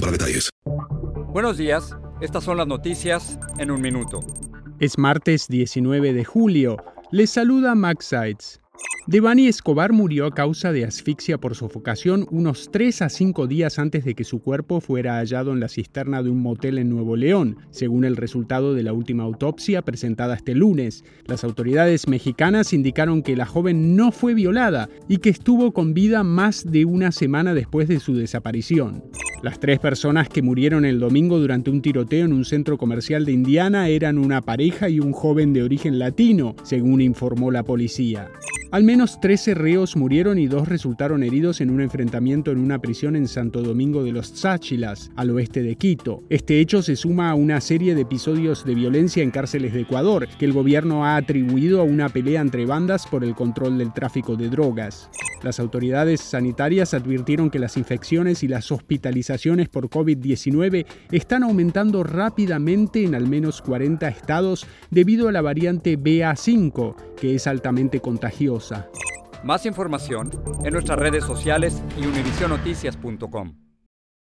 para detalles. Buenos días, estas son las noticias en un minuto. Es martes 19 de julio. Les saluda Max Sides. Devani Escobar murió a causa de asfixia por sofocación unos 3 a 5 días antes de que su cuerpo fuera hallado en la cisterna de un motel en Nuevo León, según el resultado de la última autopsia presentada este lunes. Las autoridades mexicanas indicaron que la joven no fue violada y que estuvo con vida más de una semana después de su desaparición. Las tres personas que murieron el domingo durante un tiroteo en un centro comercial de Indiana eran una pareja y un joven de origen latino, según informó la policía. Al menos 13 reos murieron y dos resultaron heridos en un enfrentamiento en una prisión en Santo Domingo de los Cháchilas, al oeste de Quito. Este hecho se suma a una serie de episodios de violencia en cárceles de Ecuador, que el gobierno ha atribuido a una pelea entre bandas por el control del tráfico de drogas. Las autoridades sanitarias advirtieron que las infecciones y las hospitalizaciones por COVID-19 están aumentando rápidamente en al menos 40 estados debido a la variante BA5, que es altamente contagiosa. Más información en nuestras redes sociales y univisionoticias.com.